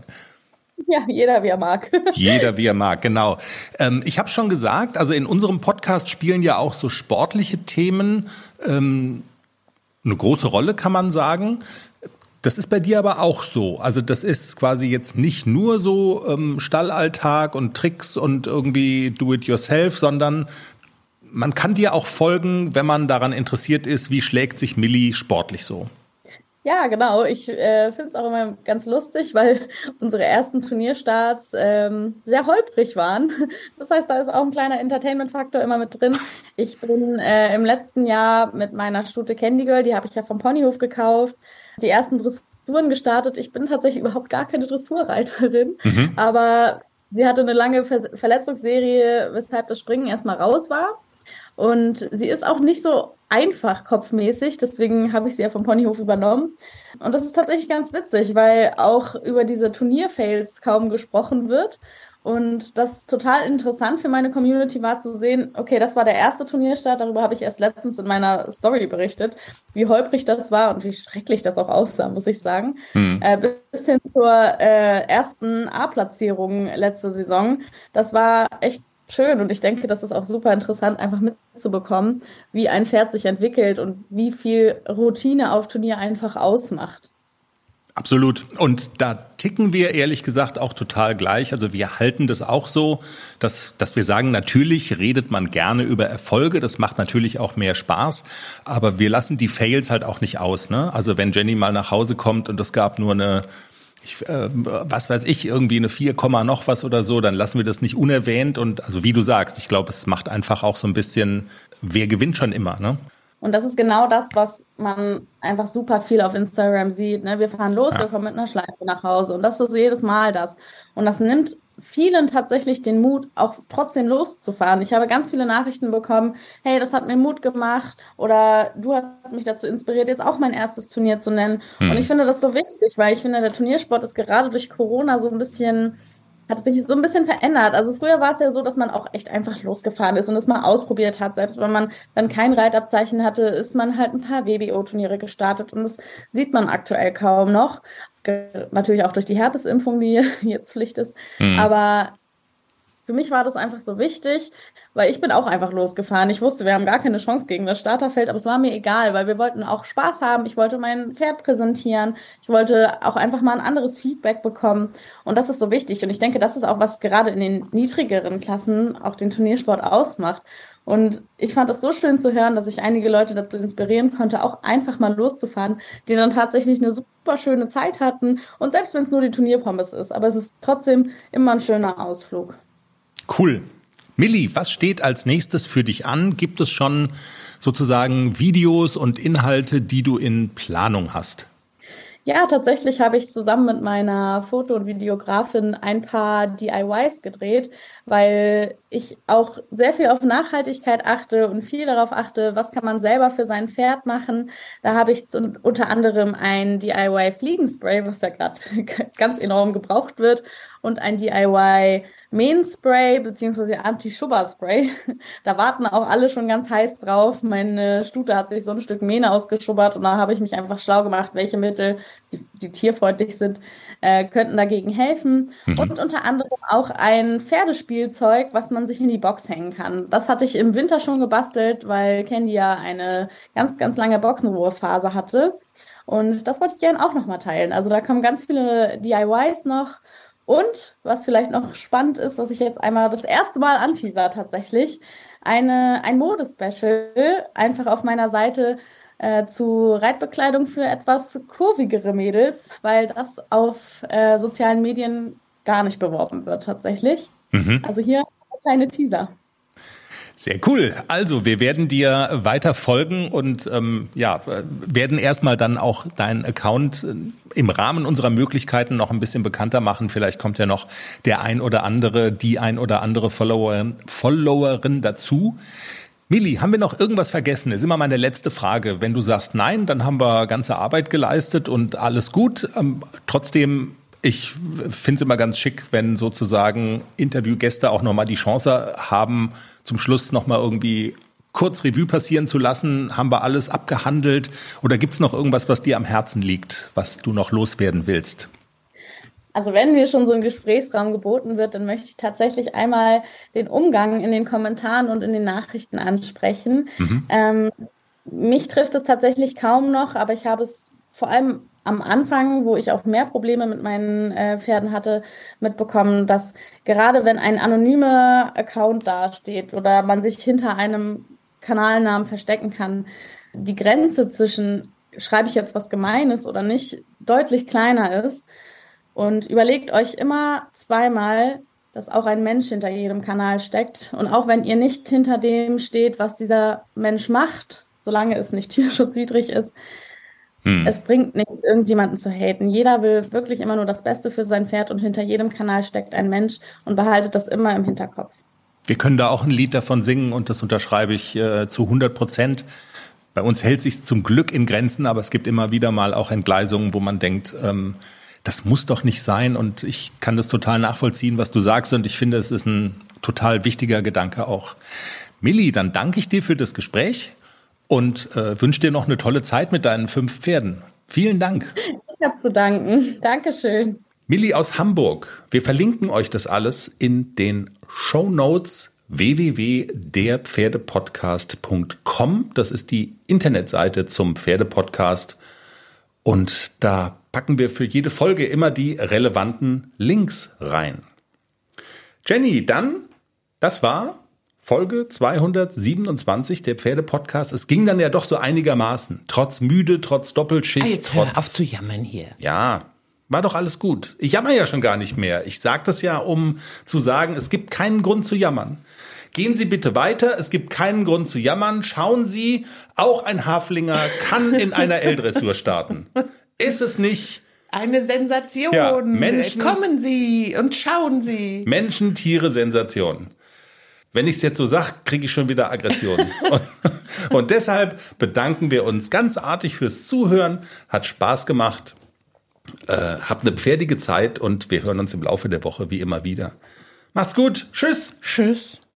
Ja, jeder wie er mag. (laughs) Jeder wie er mag, genau. Ähm, ich habe schon gesagt, also in unserem Podcast spielen ja auch so sportliche Themen ähm, eine große Rolle, kann man sagen. Das ist bei dir aber auch so. Also das ist quasi jetzt nicht nur so ähm, Stallalltag und Tricks und irgendwie Do-it-yourself, sondern man kann dir auch folgen, wenn man daran interessiert ist, wie schlägt sich Millie sportlich so. Ja, genau. Ich äh, finde es auch immer ganz lustig, weil (laughs) unsere ersten Turnierstarts ähm, sehr holprig waren. (laughs) Das heißt, da ist auch ein kleiner Entertainment-Faktor immer mit drin. Ich bin äh, im letzten Jahr mit meiner Stute Candy Girl, die habe ich ja vom Ponyhof gekauft, die ersten Dressuren gestartet. Ich bin tatsächlich überhaupt gar keine Dressurreiterin, mhm. aber sie hatte eine lange Ver Verletzungsserie, weshalb das Springen erstmal raus war. Und sie ist auch nicht so einfach kopfmäßig, deswegen habe ich sie ja vom Ponyhof übernommen. Und das ist tatsächlich ganz witzig, weil auch über diese Turnierfails kaum gesprochen wird. Und das total interessant für meine Community war zu sehen, okay, das war der erste Turnierstart, darüber habe ich erst letztens in meiner Story berichtet, wie holprig das war und wie schrecklich das auch aussah, muss ich sagen. Mhm. Äh, bis hin zur äh, ersten A-Platzierung letzte Saison. Das war echt schön und ich denke, das ist auch super interessant, einfach mitzubekommen, wie ein Pferd sich entwickelt und wie viel Routine auf Turnier einfach ausmacht. Absolut. Und da ticken wir ehrlich gesagt auch total gleich. Also wir halten das auch so, dass, dass wir sagen, natürlich redet man gerne über Erfolge. Das macht natürlich auch mehr Spaß. Aber wir lassen die Fails halt auch nicht aus. Ne? Also wenn Jenny mal nach Hause kommt und es gab nur eine ich, äh, was weiß ich, irgendwie eine 4, noch was oder so, dann lassen wir das nicht unerwähnt. Und also wie du sagst, ich glaube, es macht einfach auch so ein bisschen, wer gewinnt schon immer, ne? Und das ist genau das, was man einfach super viel auf Instagram sieht. Ne? Wir fahren los, ja. wir kommen mit einer Schleife nach Hause. Und das ist jedes Mal das. Und das nimmt vielen tatsächlich den Mut, auch trotzdem loszufahren. Ich habe ganz viele Nachrichten bekommen, hey, das hat mir Mut gemacht oder du hast mich dazu inspiriert, jetzt auch mein erstes Turnier zu nennen. Hm. Und ich finde das so wichtig, weil ich finde, der Turniersport ist gerade durch Corona so ein bisschen hat sich so ein bisschen verändert. Also früher war es ja so, dass man auch echt einfach losgefahren ist und es mal ausprobiert hat. Selbst wenn man dann kein Reitabzeichen hatte, ist man halt ein paar WBO-Turniere gestartet und das sieht man aktuell kaum noch. Natürlich auch durch die Herpesimpfung, die (laughs) jetzt Pflicht ist. Mhm. Aber für mich war das einfach so wichtig, weil ich bin auch einfach losgefahren. Ich wusste, wir haben gar keine Chance gegen das Starterfeld, aber es war mir egal, weil wir wollten auch Spaß haben. Ich wollte mein Pferd präsentieren. Ich wollte auch einfach mal ein anderes Feedback bekommen. Und das ist so wichtig. Und ich denke, das ist auch, was gerade in den niedrigeren Klassen auch den Turniersport ausmacht. Und ich fand es so schön zu hören, dass ich einige Leute dazu inspirieren konnte, auch einfach mal loszufahren, die dann tatsächlich eine super schöne Zeit hatten. Und selbst wenn es nur die Turnierpommes ist, aber es ist trotzdem immer ein schöner Ausflug. Cool. Milli, was steht als nächstes für dich an? Gibt es schon sozusagen Videos und Inhalte, die du in Planung hast? Ja, tatsächlich habe ich zusammen mit meiner Foto- und Videografin ein paar DIYs gedreht, weil ich auch sehr viel auf Nachhaltigkeit achte und viel darauf achte, was kann man selber für sein Pferd machen. Da habe ich unter anderem ein DIY Fliegenspray, was ja gerade (laughs) ganz enorm gebraucht wird, und ein DIY Mähenspray bzw. Anti-Schubber-Spray. (laughs) Da warten auch alle schon ganz heiß drauf. Meine Stute hat sich so ein Stück Mähne ausgeschubbert und da habe ich mich einfach schlau gemacht, welche Mittel, die, die tierfreundlich sind, äh, könnten dagegen helfen. Mhm. Und unter anderem auch ein Pferdespielzeug, was man sich in die Box hängen kann. Das hatte ich im Winter schon gebastelt, weil Candy ja eine ganz, ganz lange Boxenruhephase hatte. Und das wollte ich gerne auch nochmal teilen. Also da kommen ganz viele DIYs noch und was vielleicht noch spannend ist, was ich jetzt einmal das erste Mal anti war tatsächlich, eine, ein Modespecial einfach auf meiner Seite äh, zu Reitbekleidung für etwas kurvigere Mädels, weil das auf äh, sozialen Medien gar nicht beworben wird tatsächlich. Mhm. Also hier ein kleine Teaser. Sehr cool. Also wir werden dir weiter folgen und ähm, ja werden erstmal dann auch deinen Account äh, im Rahmen unserer Möglichkeiten noch ein bisschen bekannter machen. Vielleicht kommt ja noch der ein oder andere, die ein oder andere Followerin, Followerin dazu. Mili, haben wir noch irgendwas vergessen? Das ist immer meine letzte Frage. Wenn du sagst nein, dann haben wir ganze Arbeit geleistet und alles gut. Ähm, trotzdem ich finde es immer ganz schick, wenn sozusagen Interviewgäste auch nochmal die Chance haben, zum Schluss nochmal irgendwie kurz Revue passieren zu lassen. Haben wir alles abgehandelt? Oder gibt es noch irgendwas, was dir am Herzen liegt, was du noch loswerden willst? Also wenn mir schon so ein Gesprächsraum geboten wird, dann möchte ich tatsächlich einmal den Umgang in den Kommentaren und in den Nachrichten ansprechen. Mhm. Ähm, mich trifft es tatsächlich kaum noch, aber ich habe es vor allem am Anfang, wo ich auch mehr Probleme mit meinen äh, Pferden hatte, mitbekommen, dass gerade wenn ein anonymer Account dasteht oder man sich hinter einem Kanalnamen verstecken kann, die Grenze zwischen schreibe ich jetzt was Gemeines oder nicht deutlich kleiner ist. Und überlegt euch immer zweimal, dass auch ein Mensch hinter jedem Kanal steckt. Und auch wenn ihr nicht hinter dem steht, was dieser Mensch macht, solange es nicht (laughs) tierschutzwidrig ist, hm. Es bringt nichts, irgendjemanden zu haten. Jeder will wirklich immer nur das Beste für sein Pferd und hinter jedem Kanal steckt ein Mensch und behaltet das immer im Hinterkopf. Wir können da auch ein Lied davon singen und das unterschreibe ich äh, zu 100 Prozent. Bei uns hält sich zum Glück in Grenzen, aber es gibt immer wieder mal auch Entgleisungen, wo man denkt, ähm, das muss doch nicht sein und ich kann das total nachvollziehen, was du sagst und ich finde, es ist ein total wichtiger Gedanke auch. Milli, dann danke ich dir für das Gespräch und äh, wünsche dir noch eine tolle Zeit mit deinen fünf Pferden. Vielen Dank. Ich habe zu danken. Dankeschön. Milli aus Hamburg. Wir verlinken euch das alles in den Show Notes www.derpferdepodcast.com. Das ist die Internetseite zum Pferdepodcast. Und da packen wir für jede Folge immer die relevanten Links rein. Jenny, dann, das war Folge 227 der Pferdepodcast. Es ging dann ja doch so einigermaßen. Trotz müde, trotz Doppelschicht. Ah, jetzt trotz, hör auf zu jammern hier. Ja, war doch alles gut. Ich jammer ja schon gar nicht mehr. Ich sage das ja, um zu sagen, es gibt keinen Grund zu jammern. Gehen Sie bitte weiter. Es gibt keinen Grund zu jammern. Schauen Sie, auch ein Haflinger kann in einer (laughs) L-Dressur starten. Ist es nicht? Eine Sensation. Ja, Menschen, Kommen Sie und schauen Sie. Menschen, Tiere, Sensation. Wenn ich es jetzt so sage, kriege ich schon wieder Aggressionen. (laughs) und, und deshalb bedanken wir uns ganz artig fürs Zuhören. Hat Spaß gemacht. Äh, habt eine pferdige Zeit und wir hören uns im Laufe der Woche wie immer wieder. Macht's gut. Tschüss. Tschüss.